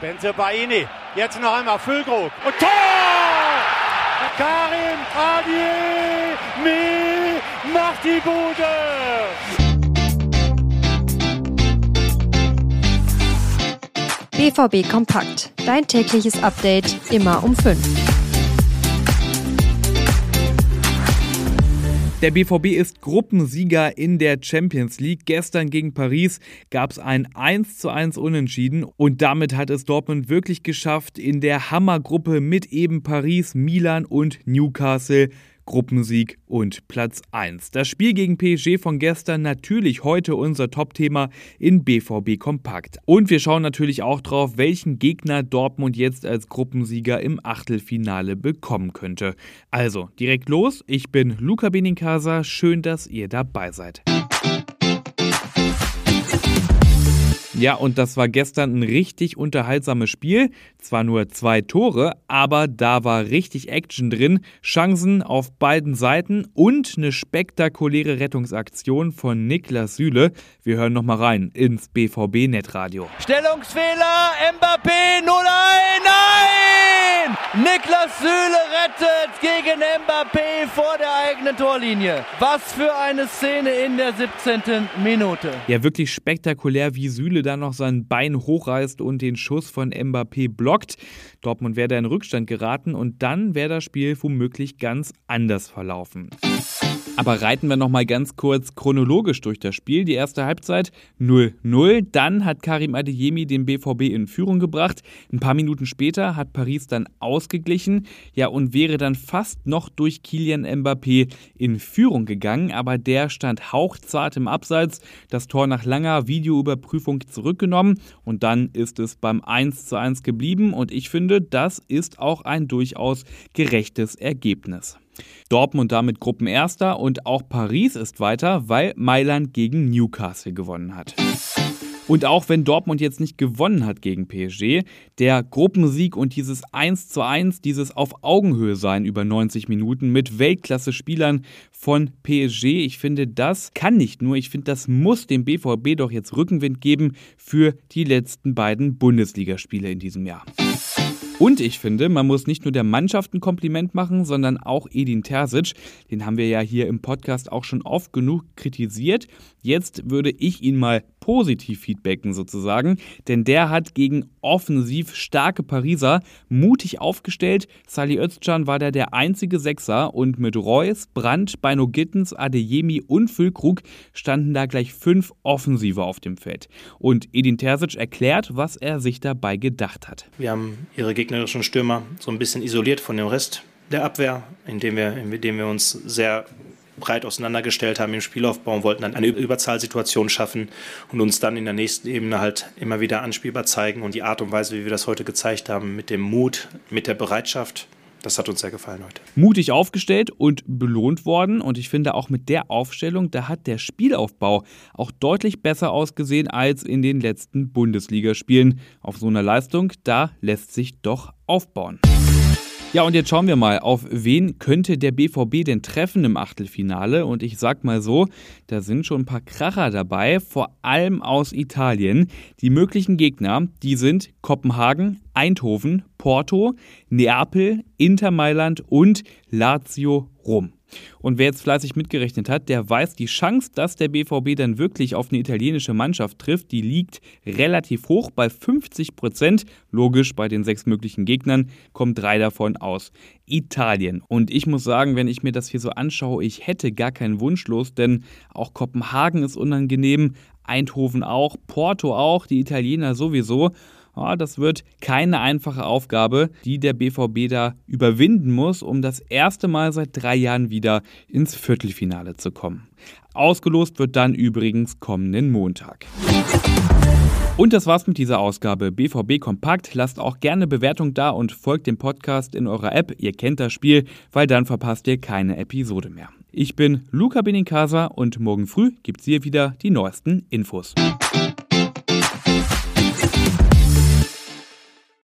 Benze Baini. Jetzt noch einmal Füllkrug. Und Tor! Karim Adiemi macht die Bude! BVB Kompakt. Dein tägliches Update immer um 5. Der BVB ist Gruppensieger in der Champions League. Gestern gegen Paris gab es ein 1:1 Unentschieden und damit hat es Dortmund wirklich geschafft, in der Hammergruppe mit eben Paris, Milan und Newcastle Gruppensieg und Platz 1. Das Spiel gegen PSG von gestern natürlich heute unser Topthema in BVB Kompakt. Und wir schauen natürlich auch drauf, welchen Gegner Dortmund jetzt als Gruppensieger im Achtelfinale bekommen könnte. Also, direkt los. Ich bin Luca Benincasa. Schön, dass ihr dabei seid. Ja, und das war gestern ein richtig unterhaltsames Spiel. Zwar nur zwei Tore, aber da war richtig Action drin. Chancen auf beiden Seiten und eine spektakuläre Rettungsaktion von Niklas Süle. Wir hören nochmal rein ins BVB-Netradio. Stellungsfehler, Mbappé 0-1, nein! Niklas Süle rettet gegen Mbappé vor der eigenen Torlinie. Was für eine Szene in der 17. Minute. Ja, wirklich spektakulär, wie Süle dann noch sein Bein hochreißt und den Schuss von Mbappé blockt. Dortmund wäre da in Rückstand geraten und dann wäre das Spiel womöglich ganz anders verlaufen. Aber reiten wir noch mal ganz kurz chronologisch durch das Spiel. Die erste Halbzeit 0-0. Dann hat Karim Adeyemi den BVB in Führung gebracht. Ein paar Minuten später hat Paris dann ausgeglichen. Ja, und wäre dann fast noch durch Kilian Mbappé in Führung gegangen. Aber der stand hauchzart im Abseits. Das Tor nach langer Videoüberprüfung zurückgenommen. Und dann ist es beim 1-1 geblieben. Und ich finde, das ist auch ein durchaus gerechtes Ergebnis. Dortmund damit Gruppenerster und auch Paris ist weiter, weil Mailand gegen Newcastle gewonnen hat. Und auch wenn Dortmund jetzt nicht gewonnen hat gegen PSG, der Gruppensieg und dieses 1 zu 1, dieses auf Augenhöhe sein über 90 Minuten mit Weltklasse-Spielern von PSG, ich finde, das kann nicht nur, ich finde, das muss dem BVB doch jetzt Rückenwind geben für die letzten beiden Bundesligaspiele in diesem Jahr. Und ich finde, man muss nicht nur der Mannschaft ein Kompliment machen, sondern auch Edin Terzic. Den haben wir ja hier im Podcast auch schon oft genug kritisiert. Jetzt würde ich ihn mal positiv feedbacken sozusagen, denn der hat gegen offensiv starke Pariser mutig aufgestellt. Sali Özcan war da der einzige Sechser und mit Reus, Brandt, Beino Gittens, Adeyemi und Füllkrug standen da gleich fünf Offensive auf dem Feld. Und Edin Terzic erklärt, was er sich dabei gedacht hat. Wir haben ihre gegnerischen Stürmer so ein bisschen isoliert von dem Rest der Abwehr, indem wir, indem wir uns sehr breit auseinandergestellt haben im Spielaufbau und wollten dann eine Überzahlsituation schaffen und uns dann in der nächsten Ebene halt immer wieder anspielbar zeigen. Und die Art und Weise, wie wir das heute gezeigt haben, mit dem Mut, mit der Bereitschaft, das hat uns sehr gefallen heute. Mutig aufgestellt und belohnt worden. Und ich finde auch mit der Aufstellung, da hat der Spielaufbau auch deutlich besser ausgesehen als in den letzten Bundesligaspielen. Auf so einer Leistung, da lässt sich doch aufbauen. Ja, und jetzt schauen wir mal, auf wen könnte der BVB denn treffen im Achtelfinale? Und ich sag mal so, da sind schon ein paar Kracher dabei, vor allem aus Italien. Die möglichen Gegner, die sind Kopenhagen, Eindhoven, Porto, Neapel, Inter Mailand und Lazio Rom. Und wer jetzt fleißig mitgerechnet hat, der weiß, die Chance, dass der BVB dann wirklich auf eine italienische Mannschaft trifft, die liegt relativ hoch bei 50 Prozent. Logisch, bei den sechs möglichen Gegnern kommen drei davon aus Italien. Und ich muss sagen, wenn ich mir das hier so anschaue, ich hätte gar keinen Wunsch los, denn auch Kopenhagen ist unangenehm, Eindhoven auch, Porto auch, die Italiener sowieso. Ja, das wird keine einfache Aufgabe, die der BVB da überwinden muss, um das erste Mal seit drei Jahren wieder ins Viertelfinale zu kommen. Ausgelost wird dann übrigens kommenden Montag. Und das war's mit dieser Ausgabe BVB Kompakt. Lasst auch gerne Bewertung da und folgt dem Podcast in eurer App. Ihr kennt das Spiel, weil dann verpasst ihr keine Episode mehr. Ich bin Luca Benincasa und morgen früh gibt's hier wieder die neuesten Infos.